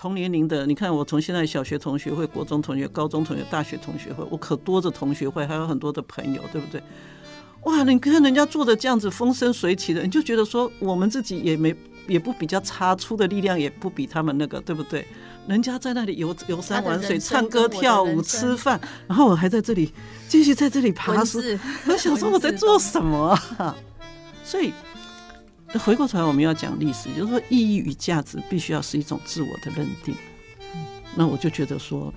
同年龄的，你看我从现在小学同学会、国中同学、高中同学、大学同学会，我可多着同学会，还有很多的朋友，对不对？哇，你看人家做的这样子风生水起的，你就觉得说我们自己也没也不比较差，出的力量也不比他们那个，对不对？人家在那里游游山玩水、唱歌跳舞、吃饭，然后我还在这里继续在这里爬书。我想说我在做什么啊？所以那回过头来我们要讲历史，就是说意义与价值必须要是一种自我的认定。那我就觉得说，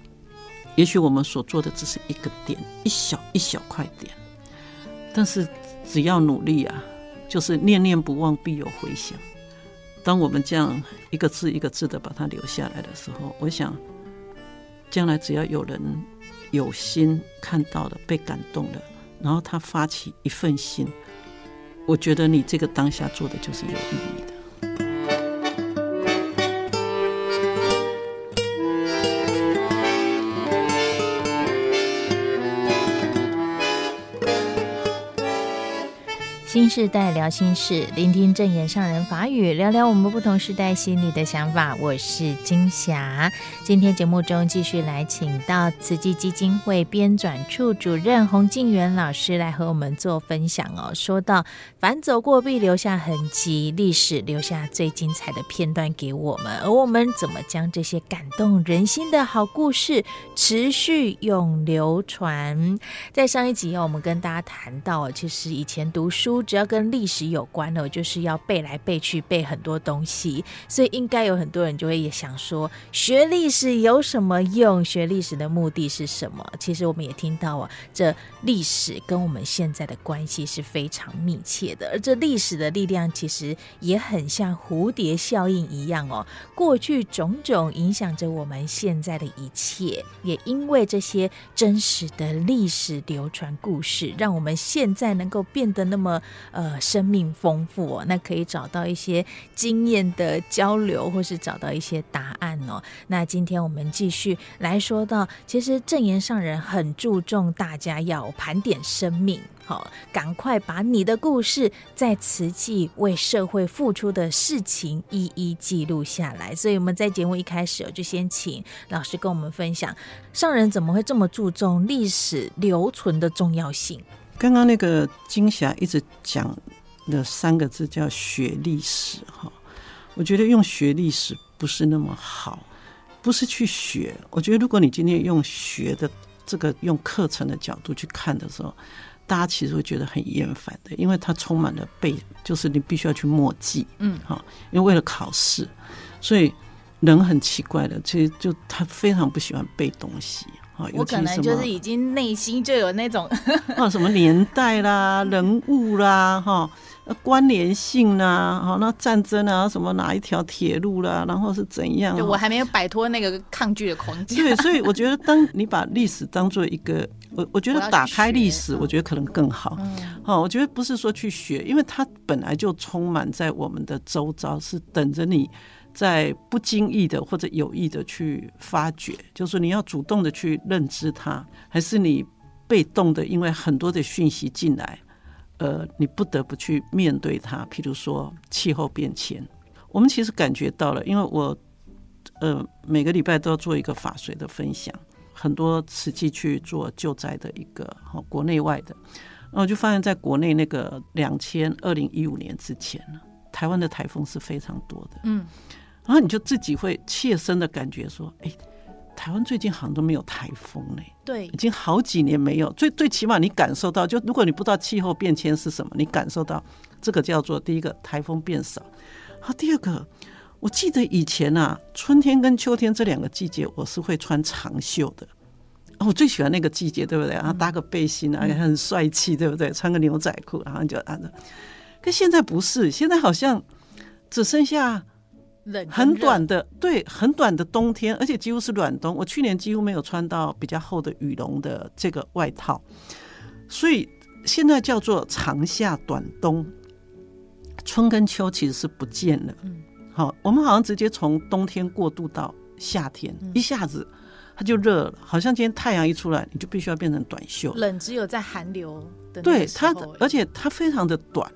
也许我们所做的只是一个点，一小一小块点。但是只要努力啊，就是念念不忘，必有回响。当我们这样一个字一个字的把它留下来的时候，我想，将来只要有人有心看到了，被感动了，然后他发起一份心，我觉得你这个当下做的就是有意义的。新时代聊心事，聆听正言上人法语，聊聊我们不同时代心里的想法。我是金霞，今天节目中继续来请到慈济基金会编转处主任洪静元老师来和我们做分享哦。说到凡走过必留下痕迹，历史留下最精彩的片段给我们，而我们怎么将这些感动人心的好故事持续永流传？在上一集哦我们跟大家谈到，其实以前读书。只要跟历史有关的，就是要背来背去，背很多东西，所以应该有很多人就会也想说，学历史有什么用？学历史的目的是什么？其实我们也听到啊，这历史跟我们现在的关系是非常密切的，而这历史的力量其实也很像蝴蝶效应一样哦，过去种种影响着我们现在的一切，也因为这些真实的历史流传故事，让我们现在能够变得那么。呃，生命丰富哦，那可以找到一些经验的交流，或是找到一些答案哦。那今天我们继续来说到，其实证言上人很注重大家要盘点生命，好，赶快把你的故事在瓷器为社会付出的事情一一记录下来。所以我们在节目一开始，我就先请老师跟我们分享，上人怎么会这么注重历史留存的重要性？刚刚那个金霞一直讲的三个字叫学历史哈，我觉得用学历史不是那么好，不是去学。我觉得如果你今天用学的这个用课程的角度去看的时候，大家其实会觉得很厌烦的，因为它充满了背，就是你必须要去默记，嗯，哈，因为为了考试，所以人很奇怪的，其实就他非常不喜欢背东西。我可能就是已经内心就有那种 啊，什么年代啦、人物啦、哈关联性啦，哈那战争啊，什么哪一条铁路啦，然后是怎样？就我还没有摆脱那个抗拒的框架。对，所以我觉得，当 你把历史当做一个，我我觉得打开历史，我觉得可能更好。哦，我觉得不是说去学，因为它本来就充满在我们的周遭，是等着你。在不经意的或者有意的去发掘，就是你要主动的去认知它，还是你被动的，因为很多的讯息进来，呃，你不得不去面对它。譬如说气候变迁，我们其实感觉到了，因为我呃每个礼拜都要做一个法水的分享，很多实际去做救灾的一个哈国内外的，然后我就发现，在国内那个两千二零一五年之前呢，台湾的台风是非常多的，嗯。然后你就自己会切身的感觉说，哎，台湾最近好像都没有台风呢。对，已经好几年没有。最最起码你感受到，就如果你不知道气候变迁是什么，你感受到这个叫做第一个台风变少。好，第二个，我记得以前啊，春天跟秋天这两个季节，我是会穿长袖的。哦，我最喜欢那个季节，对不对？然后搭个背心啊，也很帅气，对不对？穿个牛仔裤，然后就啊，可现在不是，现在好像只剩下。很短的，对，很短的冬天，而且几乎是暖冬。我去年几乎没有穿到比较厚的羽绒的这个外套，所以现在叫做长夏短冬，春跟秋其实是不见了。嗯，好，我们好像直接从冬天过渡到夏天，一下子它就热了，好像今天太阳一出来，你就必须要变成短袖。冷只有在寒流的对它，而且它非常的短，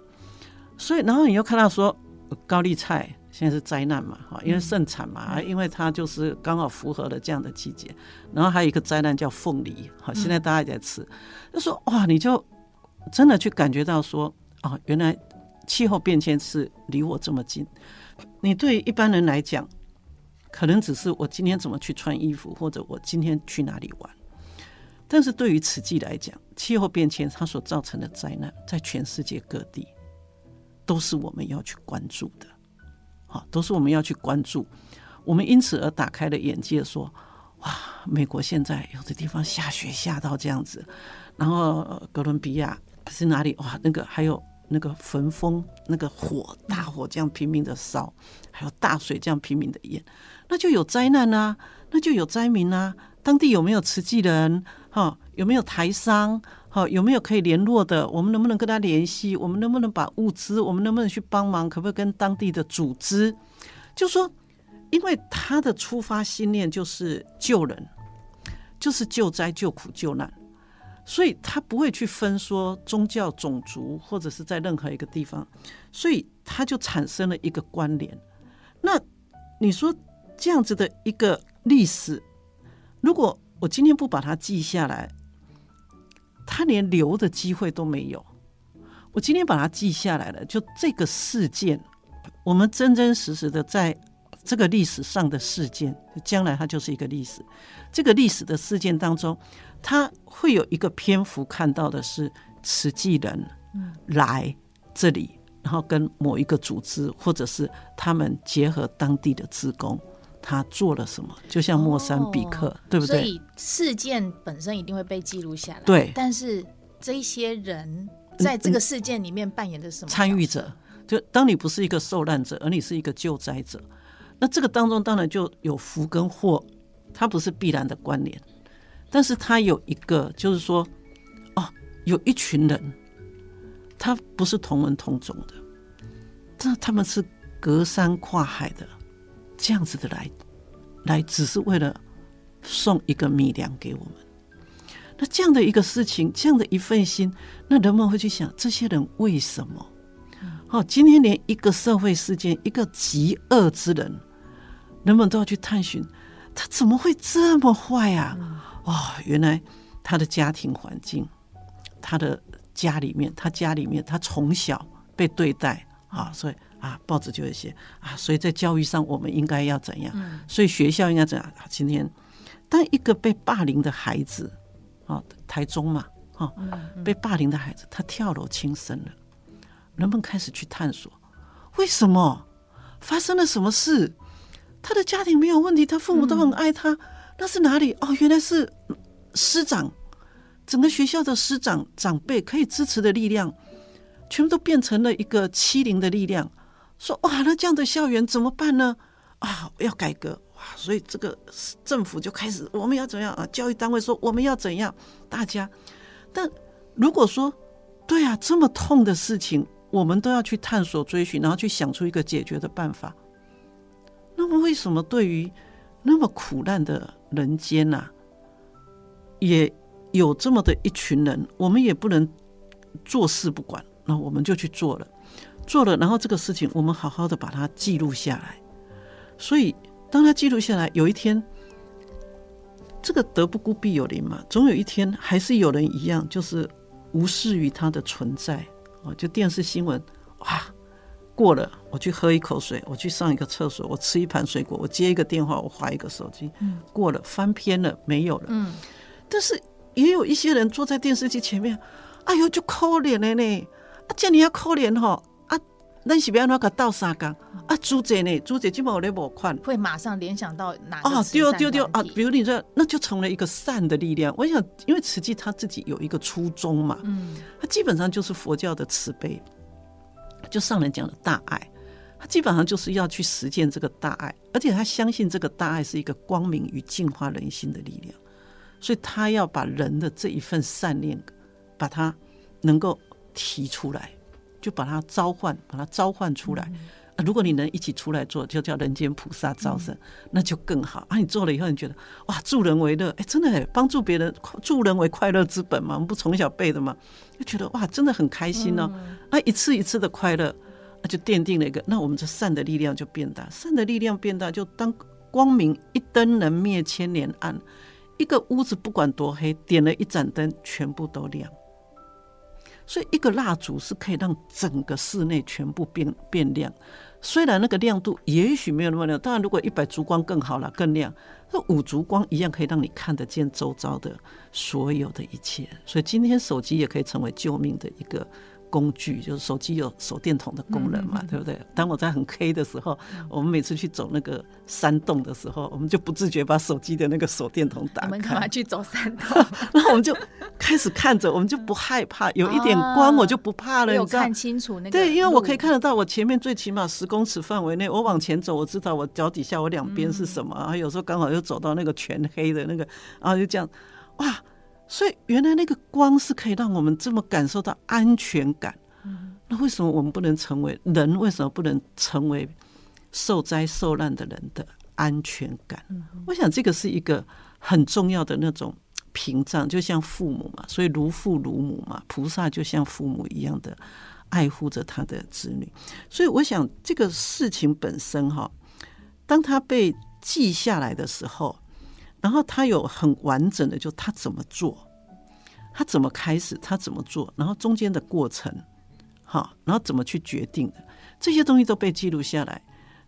所以然后你又看到说高丽菜。现在是灾难嘛，哈，因为盛产嘛，因为它就是刚好符合了这样的季节。然后还有一个灾难叫凤梨，哈，现在大家也在吃，就说哇，你就真的去感觉到说，哦，原来气候变迁是离我这么近。你对一般人来讲，可能只是我今天怎么去穿衣服，或者我今天去哪里玩。但是对于此季来讲，气候变迁它所造成的灾难，在全世界各地都是我们要去关注的。都是我们要去关注，我们因此而打开了眼界，说哇，美国现在有的地方下雪下到这样子，然后哥伦比亚是哪里？哇，那个还有那个焚风，那个火大火这样拼命的烧，还有大水这样拼命的淹，那就有灾难啊，那就有灾民啊。当地有没有慈济人？哈，有没有台商？好，有没有可以联络的？我们能不能跟他联系？我们能不能把物资？我们能不能去帮忙？可不可以跟当地的组织？就说，因为他的出发信念就是救人，就是救灾、救苦、救难，所以他不会去分说宗教、种族，或者是在任何一个地方，所以他就产生了一个关联。那你说这样子的一个历史？如果我今天不把它记下来，他连留的机会都没有。我今天把它记下来了，就这个事件，我们真真实实的在这个历史上的事件，将来它就是一个历史。这个历史的事件当中，它会有一个篇幅看到的是慈济人来这里，然后跟某一个组织，或者是他们结合当地的职工。他做了什么？就像莫桑比克，哦、对不对？所以事件本身一定会被记录下来。对，但是这一些人在这个事件里面扮演的什么参与者？就当你不是一个受难者，而你是一个救灾者，那这个当中当然就有福跟祸，它不是必然的关联，但是它有一个，就是说，哦，有一群人，他不是同文同种的，这他们是隔山跨海的。这样子的来，来只是为了送一个米粮给我们。那这样的一个事情，这样的一份心，那人们会去想，这些人为什么？好，今天连一个社会事件，一个极恶之人，人们都要去探寻，他怎么会这么坏啊？哦，原来他的家庭环境，他的家里面，他家里面，他从小被对待啊，所以。啊，报纸就会写啊，所以在教育上我们应该要怎样？所以学校应该怎样？今天，当一个被霸凌的孩子，啊，台中嘛，哈，被霸凌的孩子，他跳楼轻生了，人们开始去探索，为什么发生了什么事？他的家庭没有问题，他父母都很爱他，那是哪里？哦，原来是师长，整个学校的师长长辈可以支持的力量，全部都变成了一个欺凌的力量。说哇，那这样的校园怎么办呢？啊，要改革哇！所以这个政府就开始，我们要怎样啊？教育单位说我们要怎样？大家，但如果说对啊，这么痛的事情，我们都要去探索追寻，然后去想出一个解决的办法。那么为什么对于那么苦难的人间呐、也有这么的一群人，我们也不能坐视不管，那我们就去做了。做了，然后这个事情我们好好的把它记录下来。所以，当他记录下来，有一天，这个德不孤必有邻嘛，总有一天还是有人一样，就是无视于它的存在。哦，就电视新闻，哇，过了，我去喝一口水，我去上一个厕所，我吃一盘水果，我接一个电话，我划一个手机，过了，翻篇了，没有了。嗯。但是也有一些人坐在电视机前面，哎呦，就抠脸了呢，啊，叫你要抠脸哈。那是不要那个倒沙缸啊？朱姐呢？朱姐基本上我冇看，会马上联想到哪个？哦，丢丢丢啊！比如你说，那就成了一个善的力量。我想，因为慈济他自己有一个初衷嘛，嗯，他基本上就是佛教的慈悲，就上人讲的大爱，他基本上就是要去实践这个大爱，而且他相信这个大爱是一个光明与净化人心的力量，所以他要把人的这一份善念，把它能够提出来。就把它召唤，把它召唤出来。啊，如果你能一起出来做，就叫人间菩萨招生，那就更好啊！你做了以后，你觉得哇，助人为乐，哎，真的帮助别人，助人为快乐之本嘛。我们不从小背的嘛，就觉得哇，真的很开心哦。啊，一次一次的快乐，那就奠定了一个，那我们这善的力量就变大，善的力量变大，就当光明一灯能灭千年暗，一个屋子不管多黑，点了一盏灯，全部都亮。所以，一个蜡烛是可以让整个室内全部变变亮。虽然那个亮度也许没有那么亮，当然如果一百烛光更好了，更亮。那五烛光一样可以让你看得见周遭的所有的一切。所以，今天手机也可以成为救命的一个。工具就是手机有手电筒的功能嘛，对不对？当我在很黑的时候，我们每次去走那个山洞的时候，我们就不自觉把手机的那个手电筒打开。我们干嘛去走山洞？然后我们就开始看着，我们就不害怕，有一点光我就不怕了。有看清楚那个？对，因为我可以看得到我前面最起码十公尺范围内，我往前走，我知道我脚底下我两边是什么。然后有时候刚好又走到那个全黑的那个，然后就这样，哇！所以原来那个光是可以让我们这么感受到安全感。那为什么我们不能成为人？为什么不能成为受灾受难的人的安全感？我想这个是一个很重要的那种屏障，就像父母嘛，所以如父如母嘛，菩萨就像父母一样的爱护着他的子女。所以我想这个事情本身哈，当他被记下来的时候。然后他有很完整的，就他怎么做，他怎么开始，他怎么做，然后中间的过程，好，然后怎么去决定的，这些东西都被记录下来。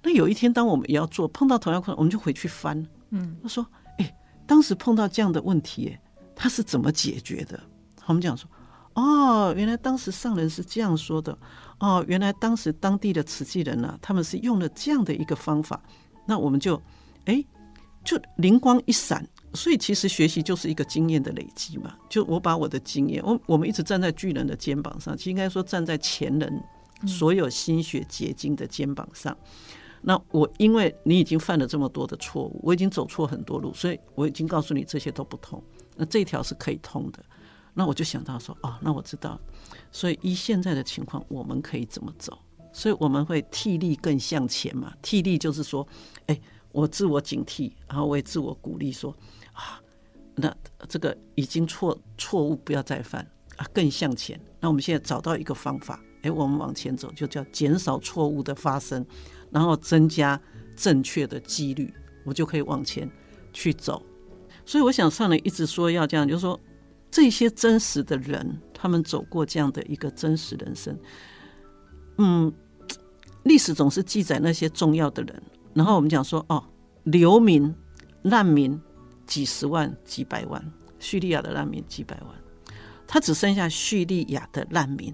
那有一天，当我们也要做，碰到同样困难，我们就回去翻。嗯，他说：“哎，当时碰到这样的问题，他是怎么解决的？”我们讲说：“哦，原来当时上人是这样说的。哦，原来当时当地的慈济人呢，他们是用了这样的一个方法。那我们就，哎。”就灵光一闪，所以其实学习就是一个经验的累积嘛。就我把我的经验，我我们一直站在巨人的肩膀上，其实应该说站在前人所有心血结晶的肩膀上。那我因为你已经犯了这么多的错误，我已经走错很多路，所以我已经告诉你这些都不通。那这条是可以通的。那我就想到说，哦，那我知道。所以依现在的情况，我们可以怎么走？所以我们会替力更向前嘛。替力就是说，哎。我自我警惕，然后我也自我鼓励说啊，那这个已经错错误不要再犯啊，更向前。那我们现在找到一个方法，哎，我们往前走，就叫减少错误的发生，然后增加正确的几率，我就可以往前去走。所以我想上人一直说要这样，就是说这些真实的人，他们走过这样的一个真实人生。嗯，历史总是记载那些重要的人。然后我们讲说，哦，流民、难民几十万、几百万，叙利亚的难民几百万，他只剩下叙利亚的难民，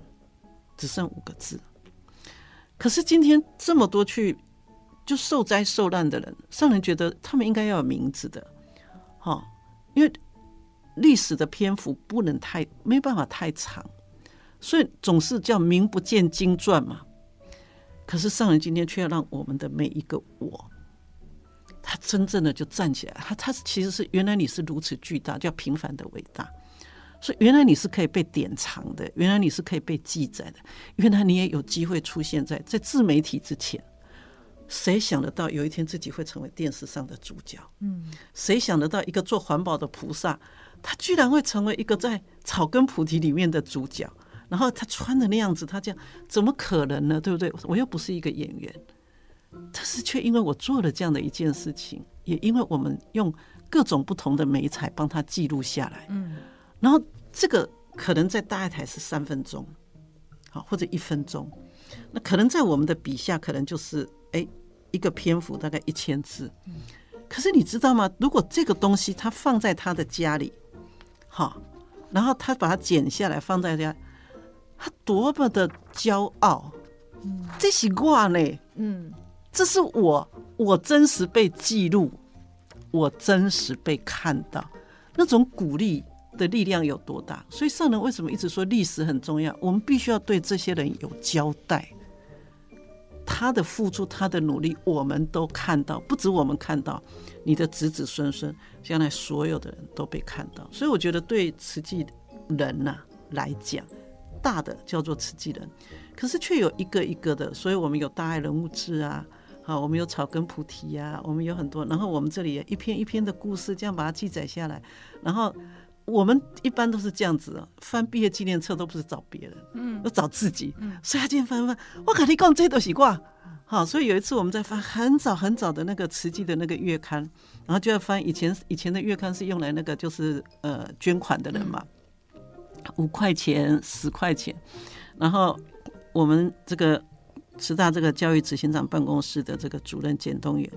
只剩五个字。可是今天这么多去就受灾受难的人，上人觉得他们应该要有名字的，哈，因为历史的篇幅不能太没办法太长，所以总是叫名不见经传嘛。可是上人今天却要让我们的每一个我，他真正的就站起来，他他其实是原来你是如此巨大，叫平凡的伟大，所以原来你是可以被典藏的，原来你是可以被记载的，原来你也有机会出现在在自媒体之前，谁想得到有一天自己会成为电视上的主角？嗯，谁想得到一个做环保的菩萨，他居然会成为一个在草根菩提里面的主角？然后他穿的那样子，他这样怎么可能呢？对不对？我又不是一个演员，但是却因为我做了这样的一件事情，也因为我们用各种不同的美彩帮他记录下来，嗯，然后这个可能在大爱台是三分钟，好或者一分钟，那可能在我们的笔下可能就是哎一个篇幅大概一千字，可是你知道吗？如果这个东西他放在他的家里，好，然后他把它剪下来放在家。他多么的骄傲，这是我呢，嗯，这是我，我真实被记录，我真实被看到，那种鼓励的力量有多大？所以上人为什么一直说历史很重要？我们必须要对这些人有交代，他的付出，他的努力，我们都看到，不止我们看到，你的子子孙孙，将来所有的人都被看到。所以我觉得对慈济人呐来讲。大的叫做慈济人，可是却有一个一个的，所以我们有大爱人物志啊，好，我们有草根菩提呀，我们有很多，然后我们这里也一篇一篇的故事，这样把它记载下来，然后我们一般都是这样子啊，翻毕业纪念册都不是找别人，嗯，都找自己，嗯，所以他今天翻翻，我跟你讲，这都习惯，好，所以有一次我们在翻很早很早的那个慈济的那个月刊，然后就要翻以前以前的月刊是用来那个就是呃捐款的人嘛，五块钱十块钱，然后我们这个师大这个教育执行长办公室的这个主任简东元，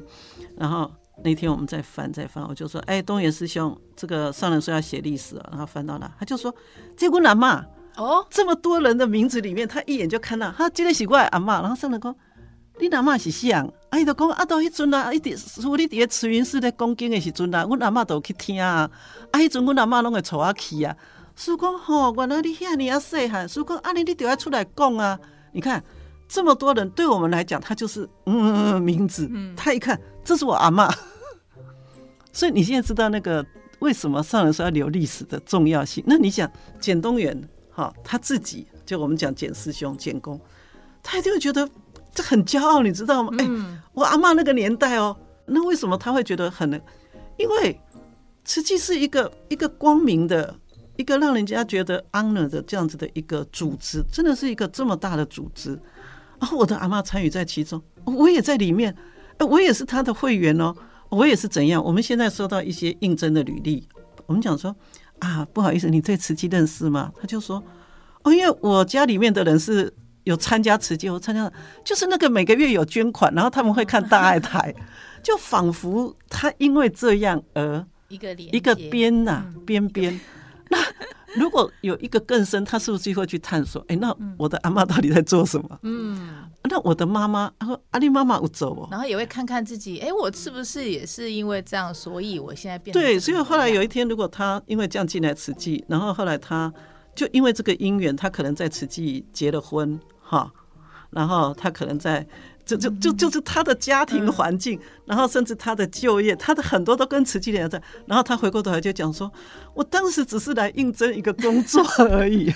然后。那天我们在翻，在翻，我就说：“哎，东元师兄，这个上人说要写历史啊。”然后翻到哪，他就说：“这个阿嬷哦，这么多人的名字里面，他一眼就看到，他今天是我阿嬷。”然后上人说：“你阿嬷是谁？”哎，就讲啊，到迄阵啊，一直说你伫个慈云寺咧讲经的时阵啊，阮阿嬷都去听啊。啊，迄阵阮阿嬷拢会带我去啊。师公吼，原来你遐尔啊细汉，师公啊，你你就要出来讲啊。你看这么多人，对我们来讲，他就是嗯嗯嗯名字。他一看，这是我阿嬷。所以你现在知道那个为什么上人说要留历史的重要性？那你想简东元哈，他自己就我们讲简师兄、简公，他一定会觉得这很骄傲，你知道吗？哎，我阿嬷那个年代哦，那为什么他会觉得很？因为实际是一个一个光明的、一个让人家觉得 honor 的这样子的一个组织，真的是一个这么大的组织。然后我的阿妈参与在其中，我也在里面，我也是他的会员哦。我也是怎样？我们现在收到一些应征的履历，我们讲说啊，不好意思，你对慈济认识吗？他就说哦，因为我家里面的人是有参加慈济，我参加就是那个每个月有捐款，然后他们会看大爱台，就仿佛他因为这样而一个一个边呐边边。那如果有一个更深，他是不是会去探索？哎，那我的阿妈到底在做什么？嗯。那我的妈妈，他说阿里妈妈我走哦，然后也会看看自己，哎，我是不是也是因为这样，所以我现在变对，所以后来有一天，如果他因为这样进来慈济，然后后来他就因为这个姻缘，他可能在慈济结了婚，哈，然后他可能在就就就就是他的家庭环境，然后甚至他的就业，他的很多都跟慈济连在，然后他回过头来就讲说，我当时只是来应征一个工作 而已，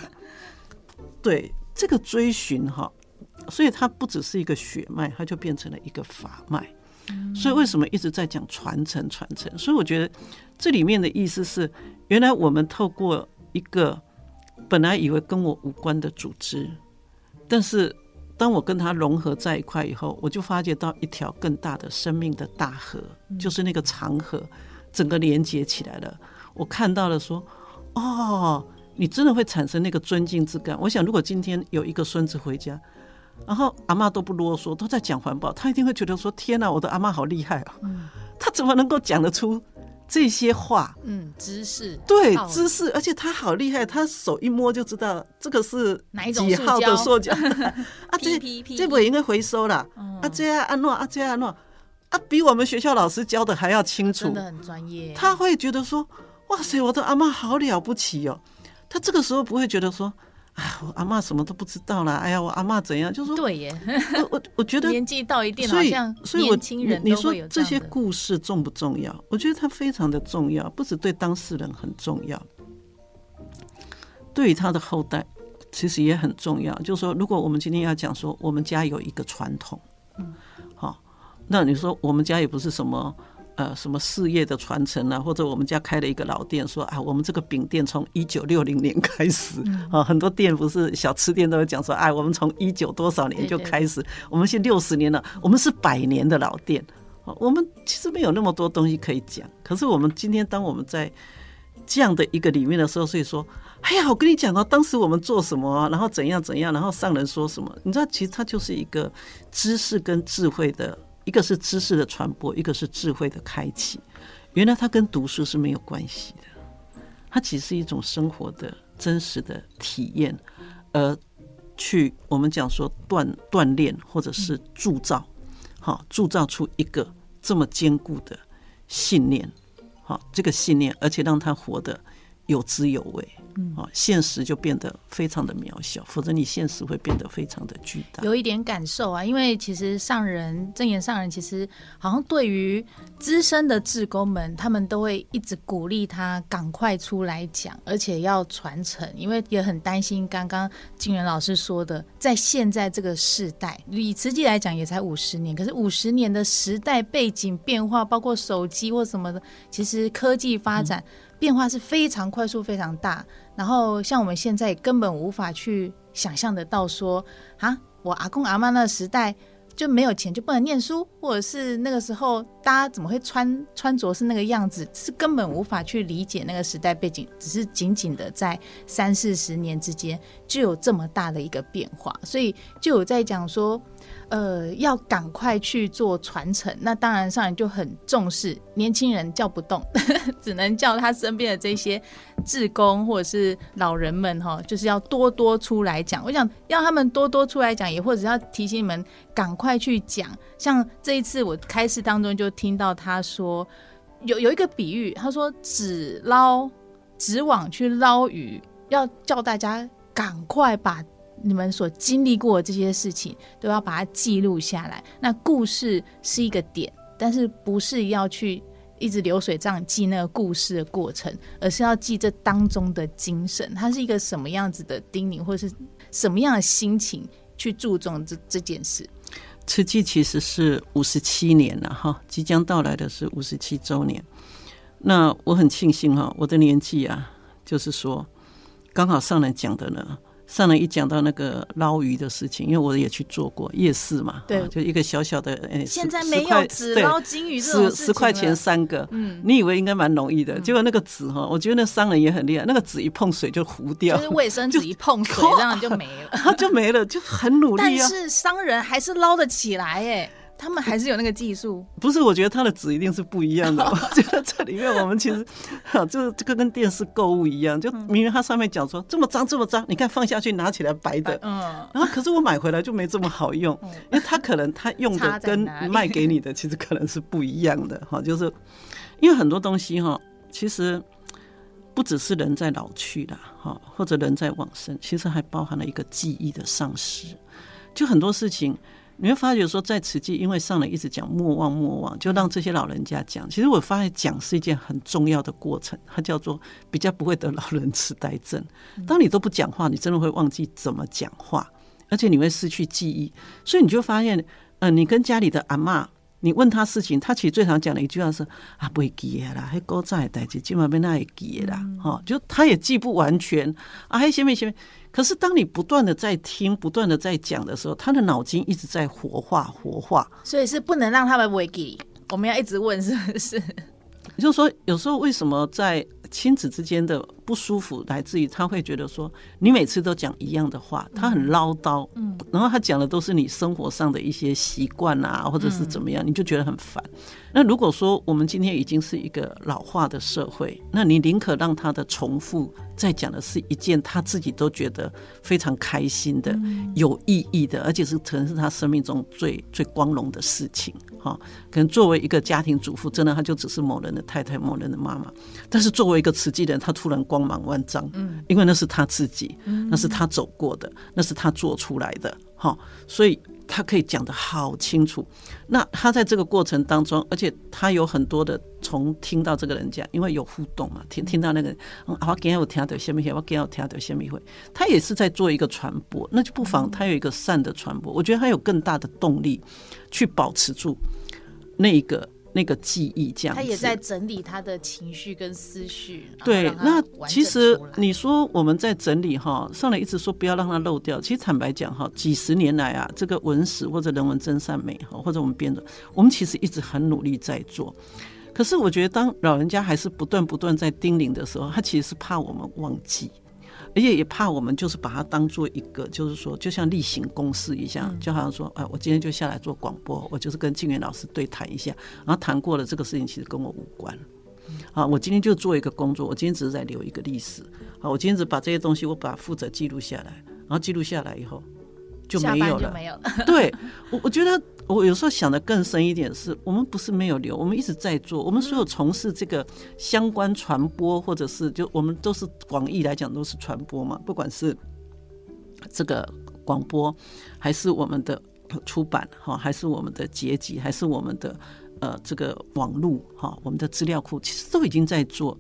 对这个追寻哈。所以它不只是一个血脉，它就变成了一个法脉。所以为什么一直在讲传承传承？所以我觉得这里面的意思是，原来我们透过一个本来以为跟我无关的组织，但是当我跟他融合在一块以后，我就发觉到一条更大的生命的大河，就是那个长河，整个连接起来了。我看到了说，哦，你真的会产生那个尊敬之感。我想，如果今天有一个孙子回家。然后阿妈都不啰嗦，都在讲环保，他一定会觉得说：“天哪，我的阿妈好厉害啊！嗯，他怎么能够讲得出这些话？嗯，知识对知识，而且他好厉害，他手一摸就知道这个是哪一种几号的塑胶 啊？这这不应该回收了？啊，这样阿诺啊，这样阿诺啊，比我们学校老师教的还要清楚，真的很专业。他会觉得说：哇塞，我的阿嬷好了不起哦！他这个时候不会觉得说。啊，我阿妈什么都不知道啦。哎呀，我阿妈怎样？就说对耶。我我我觉得 年纪到一定，所以所以我你你说这些故事重不重要？我觉得它非常的重要，不止对当事人很重要，对于他的后代其实也很重要。就是说，如果我们今天要讲说，我们家有一个传统，嗯，好，那你说我们家也不是什么。呃，什么事业的传承啊，或者我们家开了一个老店，说啊，我们这个饼店从一九六零年 开始啊，很多店不是小吃店都会讲说，哎，我们从一九多少年就开始，我们现六十年了，我们是百年的老店。我们其实没有那么多东西可以讲，可是我们今天当我们在这样的一个里面的时候，所以说，哎呀，我跟你讲啊，当时我们做什么，然后怎样怎样，然后上人说什么，你知道，其实它就是一个知识跟智慧的。一个是知识的传播，一个是智慧的开启。原来它跟读书是没有关系的，它其实是一种生活的真实的体验，而去我们讲说锻锻炼或者是铸造，好铸造出一个这么坚固的信念，好这个信念，而且让他活得有滋有味。嗯，啊，现实就变得非常的渺小，否则你现实会变得非常的巨大。有一点感受啊，因为其实上人正言上人其实好像对于资深的志工们，他们都会一直鼓励他赶快出来讲，而且要传承，因为也很担心刚刚金源老师说的，在现在这个世代，以慈济来讲也才五十年，可是五十年的时代背景变化，包括手机或什么的，其实科技发展变化是非常快速、非常大。然后像我们现在根本无法去想象得到说，啊，我阿公阿妈那个时代。就没有钱就不能念书，或者是那个时候大家怎么会穿穿着是那个样子，是根本无法去理解那个时代背景，只是仅仅的在三四十年之间就有这么大的一个变化，所以就有在讲说。呃，要赶快去做传承，那当然上人就很重视年轻人叫不动，只能叫他身边的这些志工或者是老人们哈，就是要多多出来讲。我想要他们多多出来讲，也或者要提醒你们赶快去讲。像这一次我开示当中就听到他说有有一个比喻，他说只捞纸网去捞鱼，要叫大家赶快把。你们所经历过的这些事情，都要把它记录下来。那故事是一个点，但是不是要去一直流水账记那个故事的过程，而是要记这当中的精神。它是一个什么样子的叮咛，或者是什么样的心情去注重这这件事？慈济其实是五十七年了哈，即将到来的是五十七周年。那我很庆幸哈，我的年纪啊，就是说刚好上来讲的呢。上来一讲到那个捞鱼的事情，因为我也去做过夜市嘛，对，就一个小小的，哎，现在没有纸捞金鱼这种事，十十块钱三个，嗯，你以为应该蛮容易的，结果那个纸哈，我觉得那商人也很厉害，那个纸一碰水就糊掉，就是卫生纸一碰水，这样就没了，它 就没了，就很努力啊，但是商人还是捞得起来，哎。他们还是有那个技术，不是？我觉得他的纸一定是不一样的。我觉得这里面我们其实，就是这个跟电视购物一样，就明明它上面讲说这么脏这么脏，你看放下去拿起来白的，嗯，然后可是我买回来就没这么好用，因为他可能他用的跟卖给你的其实可能是不一样的哈，就是因为很多东西哈，其实不只是人在老去了哈，或者人在往生，其实还包含了一个记忆的丧失，就很多事情。你会发觉说，在慈济，因为上人一直讲莫忘莫忘，就让这些老人家讲。其实我发现讲是一件很重要的过程，它叫做比较不会得老人痴呆症。当你都不讲话，你真的会忘记怎么讲话，而且你会失去记忆。所以你就发现，嗯，你跟家里的阿嬷，你问他事情，他其实最常讲的一句话是啊，不会记啦，还古早的代志，今晚被那也记啦，哈，就他也记不完全啊，还前面前面。可是，当你不断的在听、不断的在讲的时候，他的脑筋一直在活化、活化，所以是不能让他们忘记。我们要一直问，是不是？就是说，有时候为什么在亲子之间的不舒服，来自于他会觉得说，你每次都讲一样的话，他很唠叨，嗯，然后他讲的都是你生活上的一些习惯啊，或者是怎么样，你就觉得很烦。那如果说我们今天已经是一个老化的社会，那你宁可让他的重复再讲的是一件他自己都觉得非常开心的、有意义的，而且是可能是他生命中最最光荣的事情。哈，可能作为一个家庭主妇，真的他就只是某人的太太、某人的妈妈。但是作为一个慈济人，他突然光芒万丈，嗯，因为那是他自己，那是他走过的，那是他做出来的，哈，所以。他可以讲的好清楚，那他在这个过程当中，而且他有很多的从听到这个人讲，因为有互动嘛，听听到那个，我今天有听到什么，我今天有听到什么会，他也是在做一个传播，那就不妨他有一个善的传播，我觉得他有更大的动力去保持住那一个。那个记忆，这样他也在整理他的情绪跟思绪。对，那其实你说我们在整理哈，上来一直说不要让它漏掉。其实坦白讲哈，几十年来啊，这个文史或者人文真善美哈，或者我们编的，我们其实一直很努力在做。可是我觉得，当老人家还是不断不断在叮咛的时候，他其实是怕我们忘记。而且也怕我们就是把它当做一个，就是说，就像例行公事一样，就好像说，哎，我今天就下来做广播，我就是跟静源老师对谈一下，然后谈过了这个事情，其实跟我无关。啊，我今天就做一个工作，我今天只是在留一个历史。啊，我今天只把这些东西，我把它负责记录下来，然后记录下来以后。就没有了，没有。对，我我觉得我有时候想的更深一点是，我们不是没有留，我们一直在做。我们所有从事这个相关传播，或者是就我们都是广义来讲都是传播嘛，不管是这个广播，还是我们的出版哈，还是我们的结集，还是我们的呃这个网络哈，我们的资料库其实都已经在做。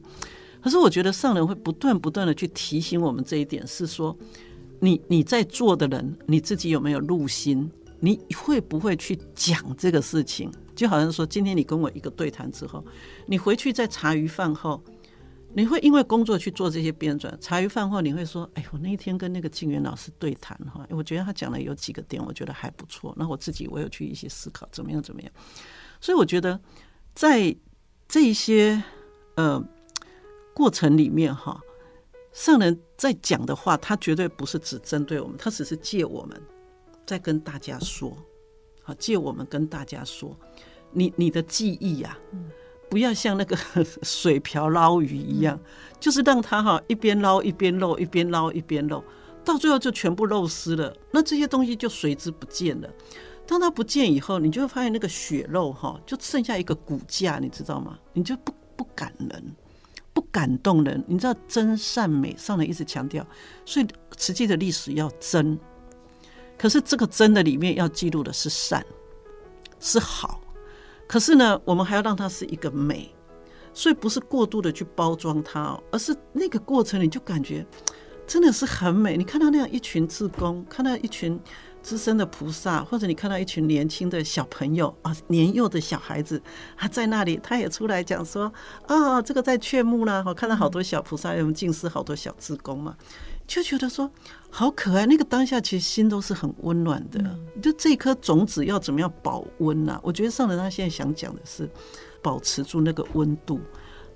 可是我觉得上人会不断不断的去提醒我们这一点，是说你你在做的人，你自己有没有入心？你会不会去讲这个事情？就好像说，今天你跟我一个对谈之后，你回去在茶余饭后，你会因为工作去做这些编纂。茶余饭后，你会说：“哎，我那一天跟那个静源老师对谈哈，我觉得他讲的有几个点，我觉得还不错。那我自己我有去一些思考，怎么样怎么样。所以我觉得在这一些呃。”过程里面哈，上人在讲的话，他绝对不是只针对我们，他只是借我们在跟大家说，好，借我们跟大家说，你你的记忆呀，不要像那个 水瓢捞鱼一样，就是让它哈一边捞一边漏，一边捞一边漏，到最后就全部漏失了，那这些东西就随之不见了。当它不见以后，你就会发现那个血肉哈，就剩下一个骨架，你知道吗？你就不不感人。不感动人，你知道真善美上人一直强调，所以实际的历史要真，可是这个真的里面要记录的是善，是好，可是呢，我们还要让它是一个美，所以不是过度的去包装它，哦而是那个过程你就感觉真的是很美。你看到那样一群志工，看到一群。资深的菩萨，或者你看到一群年轻的小朋友啊，年幼的小孩子，他在那里，他也出来讲说啊，这个在劝募啦，我看到好多小菩萨，有们净施好多小志工嘛，就觉得说好可爱。那个当下其实心都是很温暖的。就这颗种子要怎么样保温呢？我觉得上人他现在想讲的是，保持住那个温度。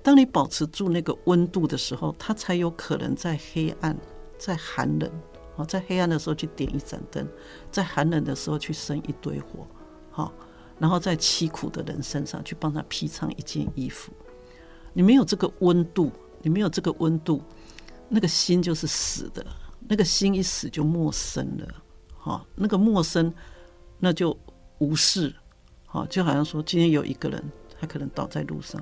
当你保持住那个温度的时候，他才有可能在黑暗，在寒冷。好，在黑暗的时候去点一盏灯，在寒冷的时候去生一堆火，好，然后在凄苦的人身上去帮他披上一件衣服。你没有这个温度，你没有这个温度，那个心就是死的，那个心一死就陌生了，哈，那个陌生那就无视，好，就好像说今天有一个人他可能倒在路上，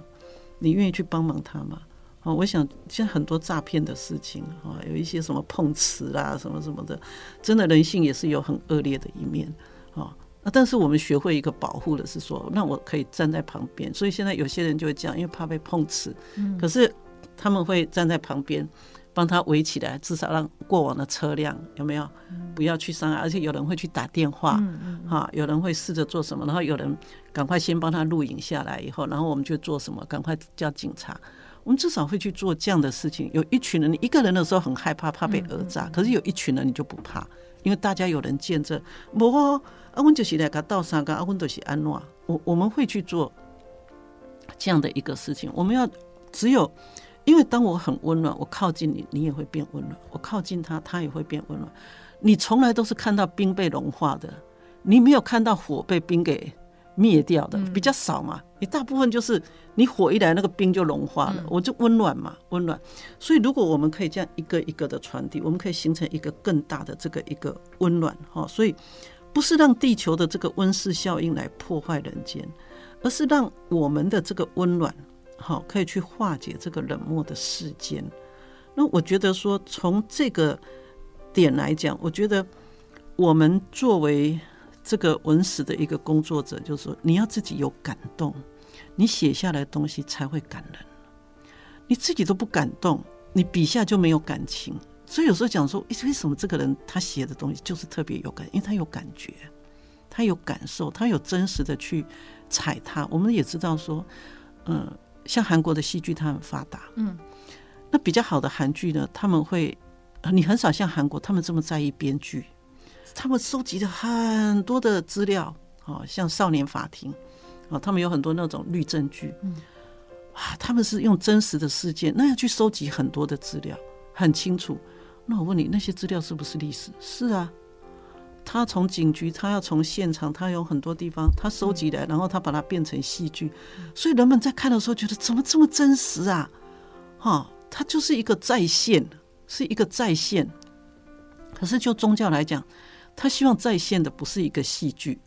你愿意去帮忙他吗？哦，我想现在很多诈骗的事情啊，有一些什么碰瓷啦，什么什么的，真的人性也是有很恶劣的一面啊。那但是我们学会一个保护的是说，那我可以站在旁边。所以现在有些人就会这样，因为怕被碰瓷，可是他们会站在旁边帮他围起来，至少让过往的车辆有没有不要去伤害。而且有人会去打电话，哈，有人会试着做什么，然后有人赶快先帮他录影下来以后，然后我们就做什么，赶快叫警察。我们至少会去做这样的事情。有一群人，你一个人的时候很害怕，怕被讹诈；可是有一群人，你就不怕，因为大家有人见证。我阿温就是来个道上个阿温都是安诺。我我们会去做这样的一个事情。我们要只有，因为当我很温暖，我靠近你，你也会变温暖；我靠近他，他也会变温暖。你从来都是看到冰被融化的，你没有看到火被冰给。灭掉的比较少嘛，你大部分就是你火一来，那个冰就融化了，我就温暖嘛，温暖。所以如果我们可以这样一个一个的传递，我们可以形成一个更大的这个一个温暖哈。所以不是让地球的这个温室效应来破坏人间，而是让我们的这个温暖好可以去化解这个冷漠的世间。那我觉得说从这个点来讲，我觉得我们作为。这个文史的一个工作者，就是说，你要自己有感动，你写下来的东西才会感人。你自己都不感动，你笔下就没有感情。所以有时候讲说，为什么这个人他写的东西就是特别有感？因为他有感觉，他有感受，他有真实的去踩踏。我们也知道说，嗯，像韩国的戏剧，它很发达，嗯，那比较好的韩剧呢，他们会，你很少像韩国，他们这么在意编剧。他们收集了很多的资料，哦，像少年法庭，哦，他们有很多那种律政剧，嗯啊，他们是用真实的事件，那样去收集很多的资料，很清楚。那我问你，那些资料是不是历史？是啊，他从警局，他要从现场，他有很多地方，他收集来，然后他把它变成戏剧，所以人们在看的时候觉得怎么这么真实啊？哈，他就是一个再现，是一个再现。可是就宗教来讲。他希望再现的不是一个戏剧，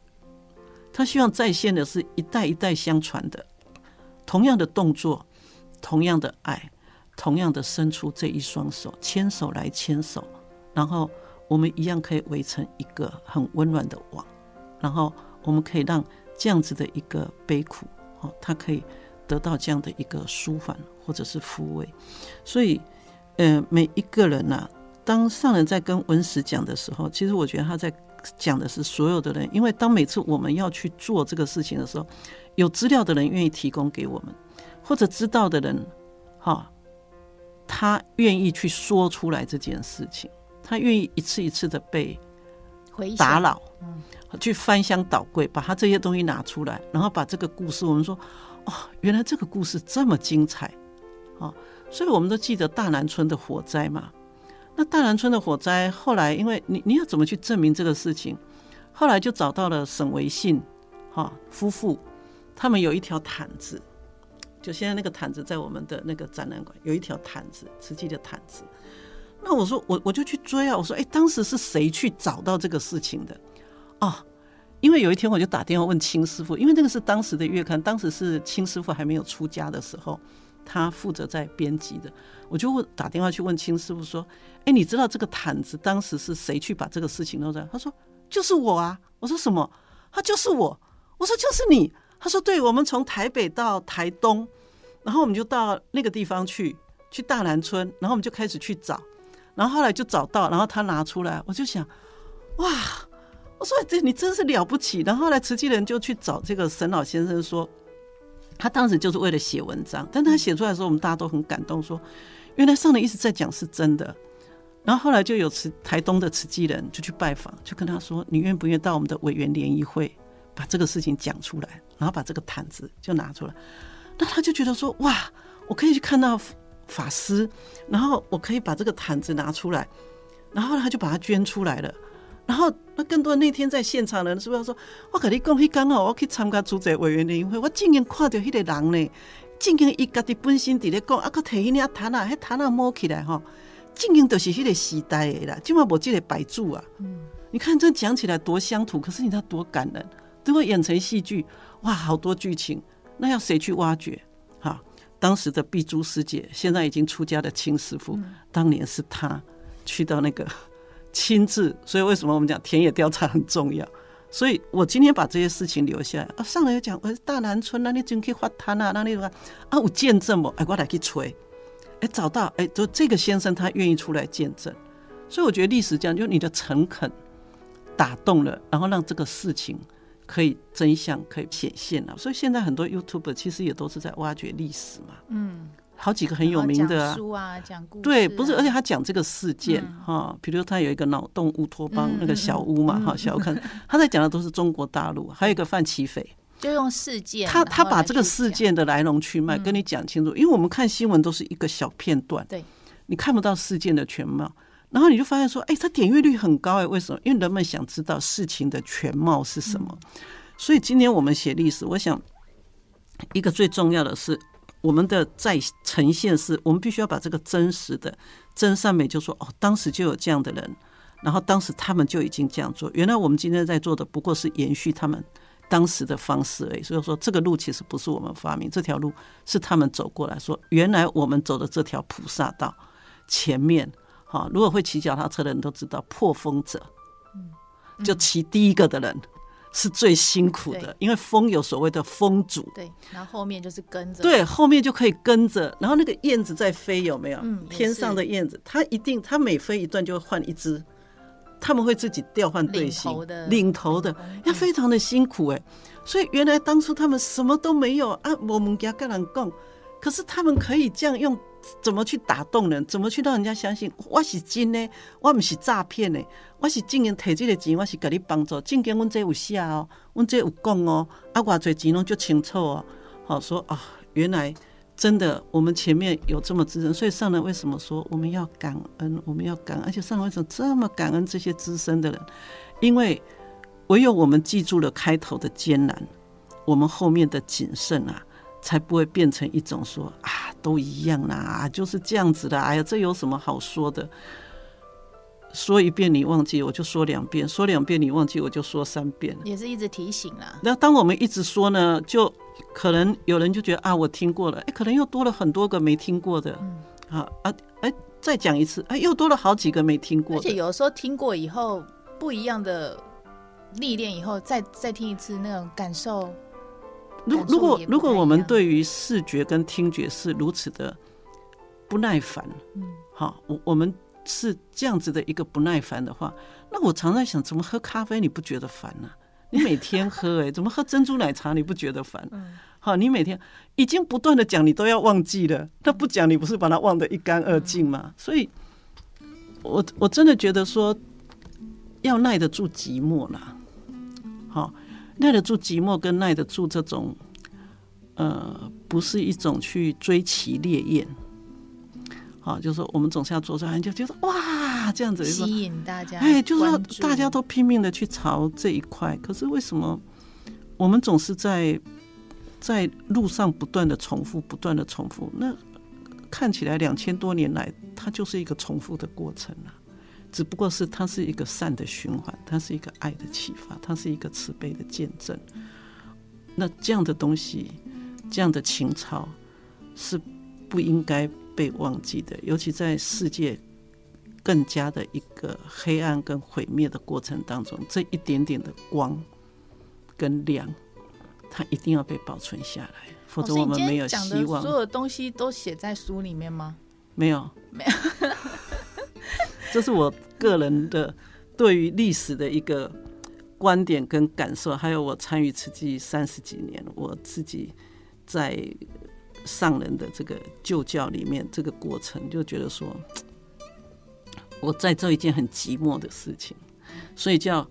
他希望再现的是一代一代相传的同样的动作，同样的爱，同样的伸出这一双手，牵手来牵手，然后我们一样可以围成一个很温暖的网，然后我们可以让这样子的一个悲苦哦，他可以得到这样的一个舒缓或者是抚慰。所以，呃，每一个人呐、当上人在跟文史讲的时候，其实我觉得他在讲的是所有的人，因为当每次我们要去做这个事情的时候，有资料的人愿意提供给我们，或者知道的人，哈、他愿意去说出来这件事情，他愿意一次一次的被打扰，嗯，去翻箱倒柜，把他这些东西拿出来，然后把这个故事，我们说，哦，原来这个故事这么精彩，啊，所以我们都记得大南村的火灾嘛。那大南村的火灾后来，因为你你要怎么去证明这个事情？后来就找到了沈维信，哈夫妇，他们有一条毯子，就现在那个毯子在我们的那个展览馆有一条毯子，瓷器的毯子。那我说我我就去追啊！我说哎，当时是谁去找到这个事情的？哦，因为有一天我就打电话问青师傅，因为那个是当时的月刊，当时是青师傅还没有出家的时候，他负责在编辑的。我就问打电话去问青师傅说：“哎，你知道这个毯子当时是谁去把这个事情弄的？”他说：“就是我啊。”我说：“什么？”他就是我。我说：“就是你。”他说：“对，我们从台北到台东，然后我们就到那个地方去，去大南村，然后我们就开始去找。”然后后来就找到，然后他拿出来，我就想，哇！我说这你真是了不起。然后后来慈济人就去找这个沈老先生说，他当时就是为了写文章，但他写出来的时候，我们大家都很感动，说原来上人一直在讲是真的。然后后来就有慈台东的慈济人就去拜访，就跟他说，你愿不愿意到我们的委员联谊会把这个事情讲出来，然后把这个毯子就拿出来。那他就觉得说，哇，我可以去看到。法师，然后我可以把这个毯子拿出来，然后他就把它捐出来了。然后那更多那天在现场的人是不是说，我跟你讲，迄刚好我去参加主席委员联谊会，我竟然看到那个人呢，竟然伊家己本身在咧讲，啊，搁提那毯啊，迄毯啊摸起来吼，竟然都是那个时代的啦，今嘛无即个摆柱啊。嗯，你看这讲起来多乡土，可是你知道多感人，都会演成戏剧，哇，好多剧情，那要谁去挖掘？当时的碧珠师姐，现在已经出家的青师傅，当年是他去到那个 亲自，所以为什么我们讲田野调查很重要？所以我今天把这些事情留下来啊，上来又讲，呃，大南村那里真可以发摊啊，那里啊，啊，我见证哦？哎，我来去吹，哎，找到，哎，就这个先生他愿意出来见证，所以我觉得历史这样，就你的诚恳打动了，然后让这个事情。可以真相可以显现了，所以现在很多 YouTuber 其实也都是在挖掘历史嘛。嗯，好几个很有名的啊，书啊，讲故事，对，不是，而且他讲这个事件哈，比如他有一个脑洞乌托邦那个小屋嘛，哈，小屋看他在讲的都是中国大陆，还有一个范奇斐，就用事件，他他把这个事件的来龙去脉跟你讲清楚，因为我们看新闻都是一个小片段，对，你看不到事件的全貌。然后你就发现说，哎，它点阅率很高哎，为什么？因为人们想知道事情的全貌是什么。所以今天我们写历史，我想一个最重要的是，我们的在呈现是，我们必须要把这个真实的真善美，就说哦，当时就有这样的人，然后当时他们就已经这样做。原来我们今天在做的不过是延续他们当时的方式而已。所以说，这个路其实不是我们发明，这条路是他们走过来说，原来我们走的这条菩萨道前面。好，如果会骑脚踏车的人都知道，破风者，就骑第一个的人是最辛苦的，因为风有所谓的风阻，对，然后后面就是跟着，对，后面就可以跟着，然后那个燕子在飞，有没有？天上的燕子，它一定，它每飞一段就会换一只，他们会自己调换队形，领头的要非常的辛苦哎，所以原来当初他们什么都没有啊，我们家跟人供，可是他们可以这样用。怎么去打动人？怎么去让人家相信我是真的？我不是诈骗的，我是正经提这个钱，我是给你帮助。正经，我这有写哦，我这有讲哦，啊，偌济钱拢就清楚哦。好说啊，原来真的，我们前面有这么资深，所以上人为什么说我们要感恩？我们要感恩，而且上人为什么这么感恩这些资深的人？因为唯有我们记住了开头的艰难，我们后面的谨慎啊。才不会变成一种说啊，都一样啦，就是这样子的。哎呀，这有什么好说的？说一遍你忘记，我就说两遍；说两遍你忘记，我就说三遍。也是一直提醒啦。那当我们一直说呢，就可能有人就觉得啊，我听过了，哎，可能又多了很多个没听过的。啊啊，哎，再讲一次，哎，又多了好几个没听过。而且有时候听过以后，不一样的历练以后，再再听一次，那种感受。如如果如果我们对于视觉跟听觉是如此的不耐烦，嗯，好，我我们是这样子的一个不耐烦的话，那我常在想，怎么喝咖啡你不觉得烦呢？你每天喝，哎，怎么喝珍珠奶茶你不觉得烦？好，你每天已经不断的讲，你都要忘记了，那不讲你不是把它忘得一干二净吗？所以，我我真的觉得说，要耐得住寂寞啦，好。耐得住寂寞，跟耐得住这种，呃，不是一种去追其烈焰，好，就是说我们总是要做出来，就觉得哇，这样子吸引大家，哎，就是说大家都拼命的去朝这一块，可是为什么我们总是在在路上不断的重复，不断的重复？那看起来两千多年来，它就是一个重复的过程啊。只不过是它是一个善的循环，它是一个爱的启发，它是一个慈悲的见证。那这样的东西，这样的情操是不应该被忘记的。尤其在世界更加的一个黑暗跟毁灭的过程当中，这一点点的光跟亮，它一定要被保存下来，否则我们没有希望。所有东西都写在书里面吗？没有，没有。这是我个人的对于历史的一个观点跟感受，还有我参与慈济三十几年，我自己在上人的这个旧教里面这个过程，就觉得说，我在做一件很寂寞的事情，所以叫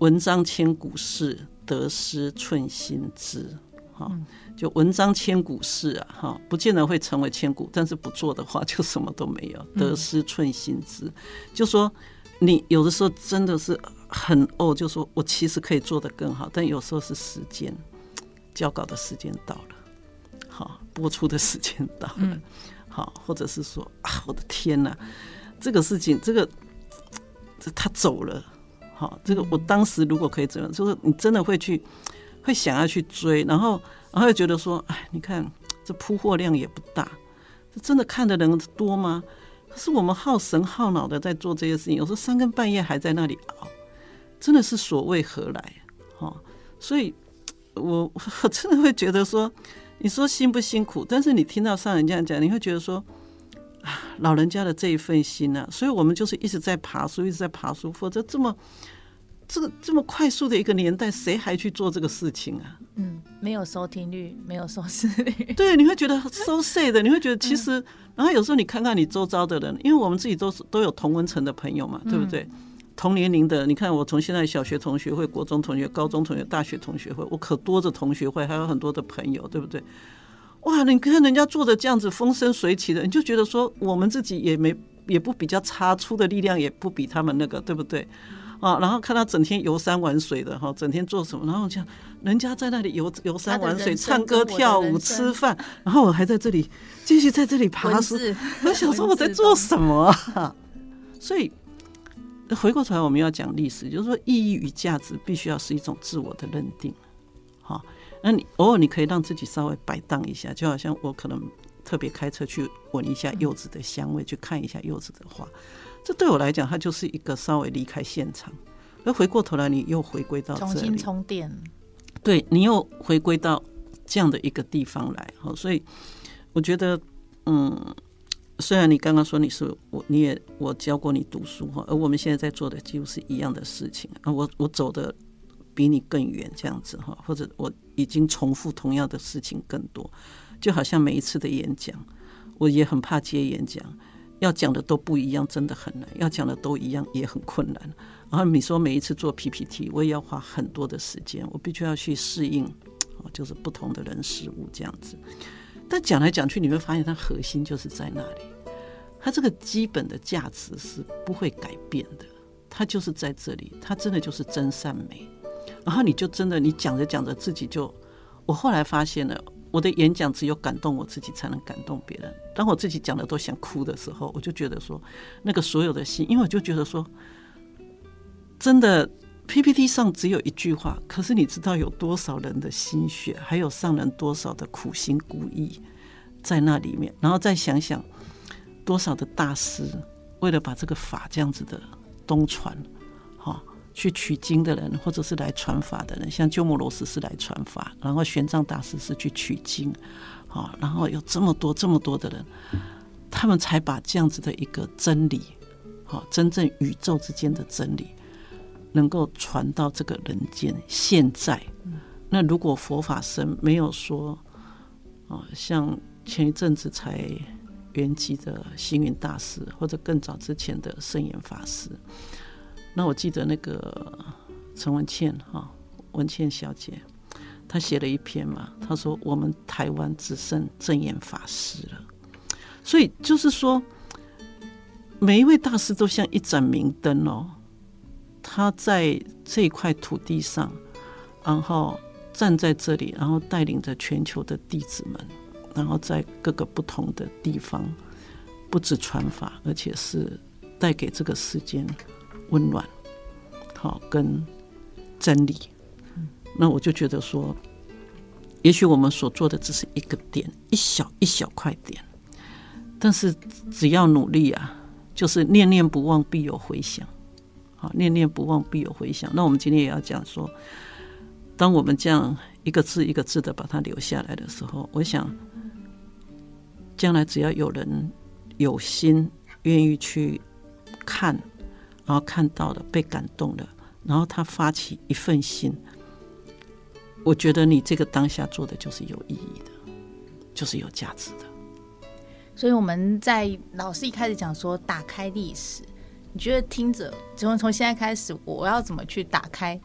文章千古事，得失寸心知，哈。就文章千古事啊，哈，不见得会成为千古，但是不做的话，就什么都没有。得失寸心知，嗯、就说你有的时候真的是很哦，就说我其实可以做得更好，但有时候是时间交稿的时间到了，好，播出的时间到了，好，或者是说啊，我的天哪，这个事情，这个这他走了，好，这个我当时如果可以怎样，就是你真的会去，会想要去追，然后。然后又觉得说，哎，你看这铺货量也不大，这真的看的人多吗？可是我们耗神耗脑的在做这些事情，有时候三更半夜还在那里熬，真的是所为何来？哈，所以我我真的会觉得说，你说辛不辛苦？但是你听到上人这样讲，你会觉得说，啊，老人家的这一份心啊，所以我们就是一直在爬书，一直在爬书，否则这么。这个这么快速的一个年代，谁还去做这个事情啊？嗯，没有收听率，没有收视率。对，你会觉得 so sad 的，你会觉得其实，嗯、然后有时候你看看你周遭的人，因为我们自己都是都有同文层的朋友嘛，对不对？嗯、同年龄的，你看我从现在小学同学会、国中同学、高中同学、大学同学会，我可多着同学会，还有很多的朋友，对不对？哇，你看人家做的这样子风生水起的，你就觉得说我们自己也没也不比较差，出的力量也不比他们那个，对不对？啊，然后看他整天游山玩水的哈，整天做什么？然后讲人家在那里游游山玩水、唱歌跳舞、吃饭，然后我还在这里继续在这里爬书。字 我想说我在做什么啊？所以回过头来，我们要讲历史，就是说意义与价值必须要是一种自我的认定。好，那你偶尔你可以让自己稍微摆荡一下，就好像我可能特别开车去闻一下柚子的香味，去看一下柚子的花。这对我来讲，它就是一个稍微离开现场，而回过头来，你又回归到重新充电。对，你又回归到这样的一个地方来，哈，所以我觉得，嗯，虽然你刚刚说你是我，你也我教过你读书哈，而我们现在在做的几乎是一样的事情啊，我我走的比你更远，这样子哈，或者我已经重复同样的事情更多，就好像每一次的演讲，我也很怕接演讲。要讲的都不一样，真的很难；要讲的都一样，也很困难。然后你说每一次做 PPT，我也要花很多的时间，我必须要去适应，就是不同的人事物这样子。但讲来讲去，你会发现它核心就是在那里，它这个基本的价值是不会改变的，它就是在这里，它真的就是真善美。然后你就真的，你讲着讲着自己就，我后来发现了。我的演讲只有感动我自己，才能感动别人。当我自己讲的都想哭的时候，我就觉得说，那个所有的心，因为我就觉得说，真的 PPT 上只有一句话，可是你知道有多少人的心血，还有上人多少的苦心孤诣在那里面，然后再想想多少的大师为了把这个法这样子的东传，去取经的人，或者是来传法的人，像鸠摩罗什是来传法，然后玄奘大师是去取经，好，然后有这么多这么多的人，他们才把这样子的一个真理，好，真正宇宙之间的真理，能够传到这个人间。现在，那如果佛法僧没有说，哦，像前一阵子才圆寂的星云大师，或者更早之前的圣严法师。那我记得那个陈文茜哈，文茜小姐，她写了一篇嘛，她说我们台湾只剩证严法师了，所以就是说，每一位大师都像一盏明灯哦，他在这块土地上，然后站在这里，然后带领着全球的弟子们，然后在各个不同的地方，不止传法，而且是带给这个世间。温暖，好跟真理，那我就觉得说，也许我们所做的只是一个点，一小一小块点，但是只要努力啊，就是念念不忘必有回响，好，念念不忘必有回响。那我们今天也要讲说，当我们这样一个字一个字的把它留下来的时候，我想，将来只要有人有心愿意去看。然后看到了，被感动了，然后他发起一份心，我觉得你这个当下做的就是有意义的，就是有价值的。所以我们在老师一开始讲说打开历史，你觉得听着从从现在开始，我要怎么去打开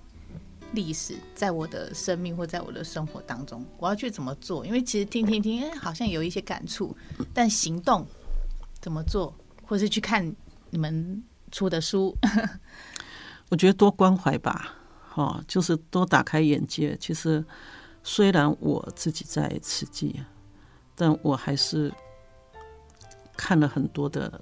历史，在我的生命或在我的生活当中，我要去怎么做？因为其实听听听，哎，好像有一些感触，但行动怎么做，或是去看你们。出的书，我觉得多关怀吧，哈，就是多打开眼界。其实虽然我自己在慈济，但我还是看了很多的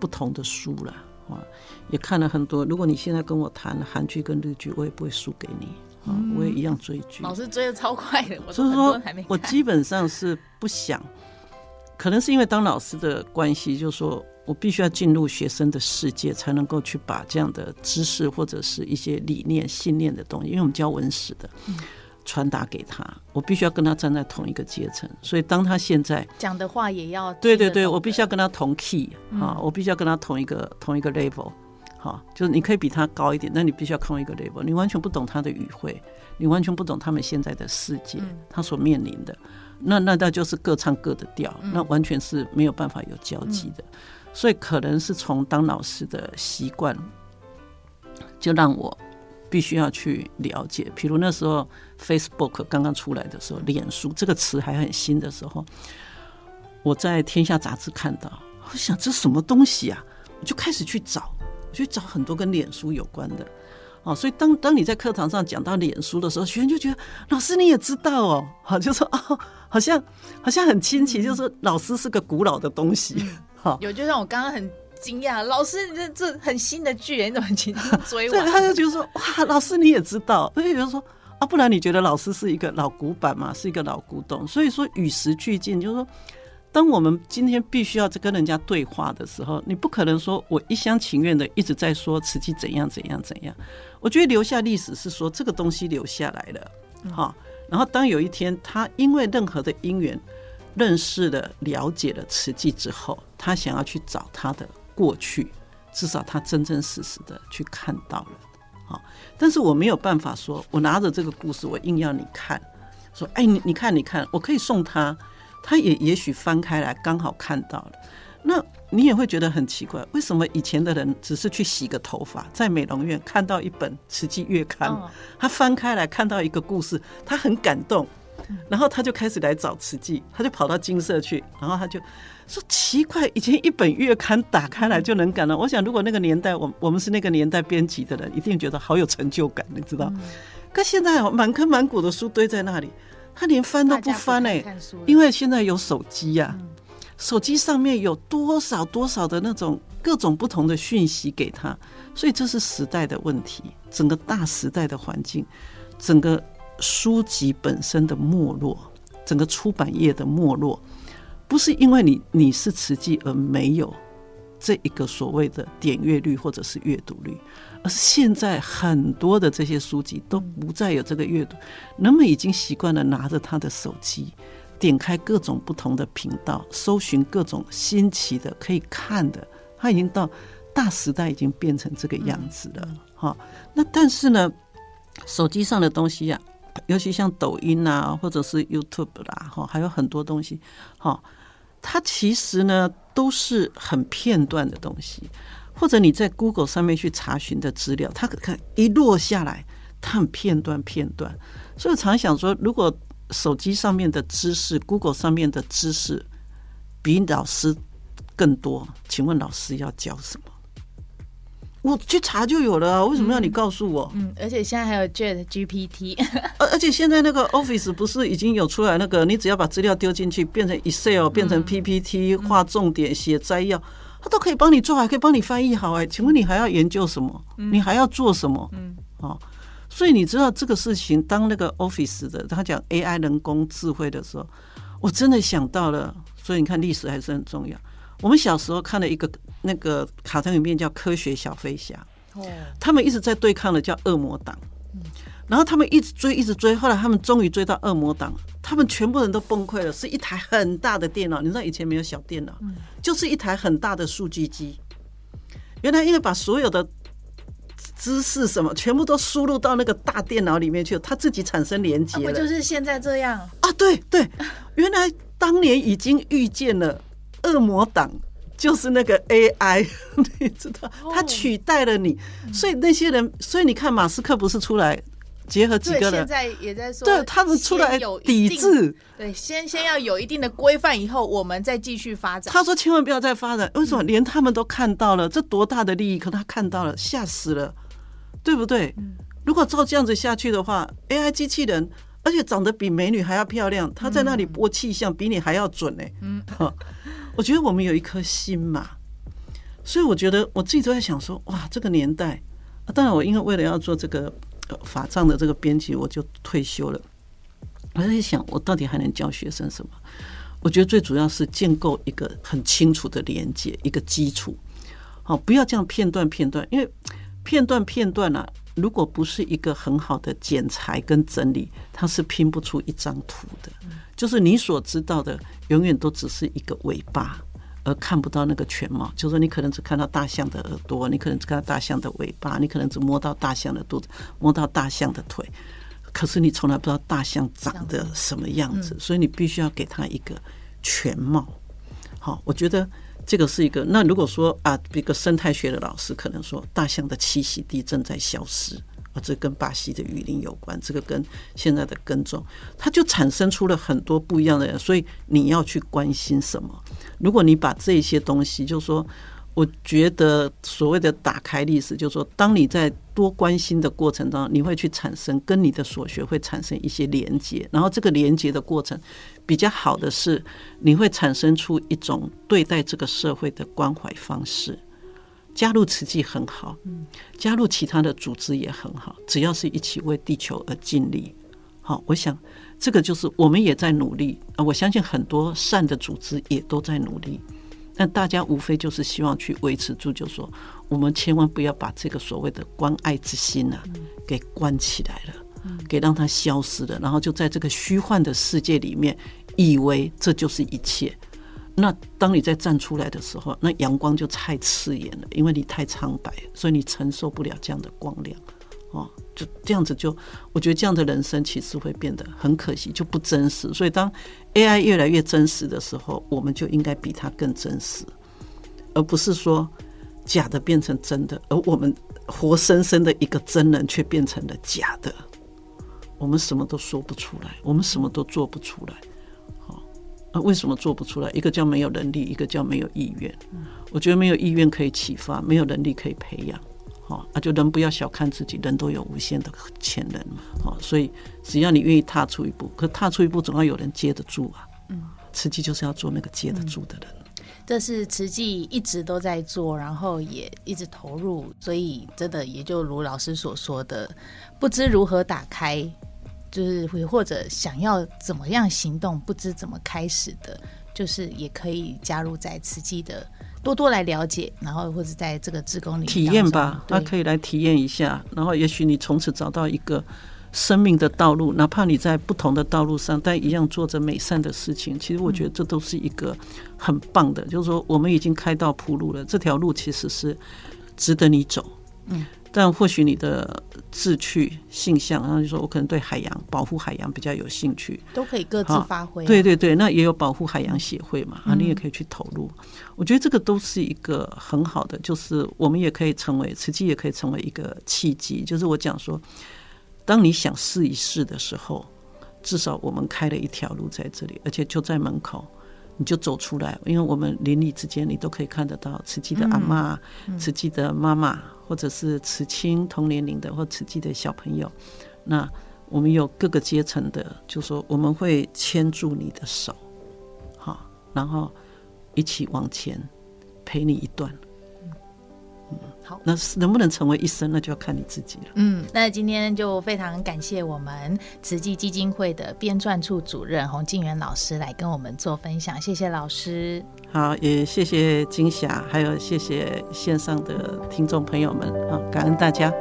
不同的书了，啊，也看了很多。如果你现在跟我谈韩剧跟日剧，我也不会输给你，啊，我也一样追剧。老师追的超快的，所以说，我基本上是不想，可能是因为当老师的关系，就是说。我必须要进入学生的世界，才能够去把这样的知识或者是一些理念、信念的东西，因为我们教文史的，传达给他。我必须要跟他站在同一个阶层，所以当他现在讲的话也要对对对，我必须要跟他同 key 啊，我必须要跟他同一个同一个 level，好，就是你可以比他高一点，但你必须要同一个 level。你完全不懂他的语汇，你完全不懂他们现在的世界，他所面临的，那那那就是各唱各的调，那完全是没有办法有交集的。所以可能是从当老师的习惯，就让我必须要去了解。比如那时候 Facebook 刚刚出来的时候，脸书这个词还很新的时候，我在《天下》杂志看到，我想这什么东西啊？我就开始去找，我去找很多跟脸书有关的。哦，所以当当你在课堂上讲到脸书的时候，学生就觉得老师你也知道哦，好，就说哦，好像好像很亲切，就是说老师是个古老的东西。有，就像我刚刚很惊讶，老师这这很新的剧，你怎么轻轻追我？所以他就觉得说，哇，老师你也知道，所以觉得说啊，不然你觉得老师是一个老古板嘛，是一个老古董？所以说与时俱进，就是说，当我们今天必须要跟人家对话的时候，你不可能说我一厢情愿的一直在说慈济怎样怎样怎样。我觉得留下历史是说这个东西留下来了，哈，然后当有一天他因为任何的因缘。认识了、了解了慈济之后，他想要去找他的过去，至少他真真实实的去看到了。好，但是我没有办法说，我拿着这个故事，我硬要你看，说，哎，你你看，你看，我可以送他，他也也许翻开来刚好看到了。那你也会觉得很奇怪，为什么以前的人只是去洗个头发，在美容院看到一本慈济月刊，他翻开来看到一个故事，他很感动。然后他就开始来找慈济，他就跑到金色去，然后他就说奇怪，以前一本月刊打开来就能感到。我想如果那个年代，我我们是那个年代编辑的人，一定觉得好有成就感，你知道？可现在满坑满谷的书堆在那里，他连翻都不翻哎，因为现在有手机呀，手机上面有多少多少的那种各种不同的讯息给他，所以这是时代的问题，整个大时代的环境，整个。书籍本身的没落，整个出版业的没落，不是因为你你是慈济而没有这一个所谓的点阅率或者是阅读率，而是现在很多的这些书籍都不再有这个阅读，人们已经习惯了拿着他的手机，点开各种不同的频道，搜寻各种新奇的可以看的，他已经到大时代已经变成这个样子了。哈，那但是呢，手机上的东西呀、啊，尤其像抖音啊，或者是 YouTube 啦，哈，还有很多东西，哈。它其实呢都是很片段的东西，或者你在 Google 上面去查询的资料，它可看一落下来，它很片段片段。所以我常想说，如果手机上面的知识，Google 上面的知识比老师更多，请问老师要教什么？我去查就有了，啊为什么要你告诉我？嗯，而且现在还有 Chat GPT，而而且现在那个 Office 不是已经有出来那个，你只要把资料丢进去，变成 Excel，变成 PPT，画重点，写摘要，它都可以帮你做，还可以帮你翻译好。哎，请问你还要研究什么？你还要做什么？嗯，哦，所以你知道这个事情，当那个 Office 的他讲 AI 人工智慧的时候，我真的想到了。所以你看，历史还是很重要。我们小时候看了一个那个卡通影片，叫《科学小飞侠》。哦，他们一直在对抗的叫恶魔党。然后他们一直追，一直追，后来他们终于追到恶魔党，他们全部人都崩溃了，是一台很大的电脑。你知道以前没有小电脑，就是一台很大的数据机。原来因为把所有的知识什么全部都输入到那个大电脑里面去，它自己产生连接了。不就是现在这样啊？对对，原来当年已经遇见了。恶魔党就是那个 AI，你知道，它取代了你，所以那些人，所以你看，马斯克不是出来结合几个人，现在也在说，对他们出来抵制，对，先先要有一定的规范，以后我们再继续发展。他说千万不要再发展，为什么？连他们都看到了，这多大的利益，可他看到了，吓死了，对不对？如果照这样子下去的话，AI 机器人，而且长得比美女还要漂亮，他在那里播气象比你还要准呢。嗯。我觉得我们有一颗心嘛，所以我觉得我自己都在想说，哇，这个年代，当然我因为为了要做这个法杖的这个编辑，我就退休了。我在想，我到底还能教学生什么？我觉得最主要是建构一个很清楚的连接，一个基础。好，不要这样片段片段，因为片段片段啊，如果不是一个很好的剪裁跟整理，它是拼不出一张图的。就是你所知道的，永远都只是一个尾巴，而看不到那个全貌。就是说，你可能只看到大象的耳朵，你可能只看到大象的尾巴，你可能只摸到大象的肚子，摸到大象的腿，可是你从来不知道大象长得什么样子。所以你必须要给它一个全貌。好，我觉得这个是一个。那如果说啊，一个生态学的老师可能说，大象的栖息地正在消失。这跟巴西的雨林有关，这个跟现在的耕种，它就产生出了很多不一样的人。所以你要去关心什么？如果你把这些东西，就是说，我觉得所谓的打开历史，就是说，当你在多关心的过程当中，你会去产生跟你的所学会产生一些连接，然后这个连接的过程比较好的是，你会产生出一种对待这个社会的关怀方式。加入慈济很好，加入其他的组织也很好，只要是一起为地球而尽力。好，我想这个就是我们也在努力啊。我相信很多善的组织也都在努力，但大家无非就是希望去维持住，就是说我们千万不要把这个所谓的关爱之心啊给关起来了，给让它消失了，然后就在这个虚幻的世界里面，以为这就是一切。那当你再站出来的时候，那阳光就太刺眼了，因为你太苍白，所以你承受不了这样的光亮，哦，就这样子就，我觉得这样的人生其实会变得很可惜，就不真实。所以当 AI 越来越真实的时候，我们就应该比它更真实，而不是说假的变成真的，而我们活生生的一个真人却变成了假的，我们什么都说不出来，我们什么都做不出来。啊，为什么做不出来？一个叫没有能力，一个叫没有意愿。我觉得没有意愿可以启发，没有能力可以培养。好，啊，就人不要小看自己，人都有无限的潜能嘛。好，所以只要你愿意踏出一步，可踏出一步总要有人接得住啊。嗯，慈济就是要做那个接得住的人。这是慈济一直都在做，然后也一直投入，所以真的也就如老师所说的，不知如何打开。就是会或者想要怎么样行动，不知怎么开始的，就是也可以加入在慈济的多多来了解，然后或者在这个志工里体验吧，他可以来体验一下，然后也许你从此找到一个生命的道路，哪怕你在不同的道路上，但一样做着美善的事情。其实我觉得这都是一个很棒的，就是说我们已经开到铺路了，这条路其实是值得你走。嗯。但或许你的志趣、性向，然后就说我可能对海洋保护海洋比较有兴趣，都可以各自发挥啊。对对对，那也有保护海洋协会嘛，啊，你也可以去投入。嗯。我觉得这个都是一个很好的，就是我们也可以成为，实际也可以成为一个契机。就是我讲说，当你想试一试的时候，至少我们开了一条路在这里，而且就在门口。你就走出来，因为我们邻里之间，你都可以看得到慈济的阿嬷、慈济的妈妈，或者是慈亲同年龄的，或慈济的小朋友。那我们有各个阶层的，就说我们会牵住你的手，好，然后一起往前陪你一段。嗯，好，那能不能成为一生，那就要看你自己了。嗯，那今天就非常感谢我们慈济基金会的编撰处主任洪静元老师来跟我们做分享，谢谢老师。好，也谢谢金霞，还有谢谢线上的听众朋友们，啊，感恩大家。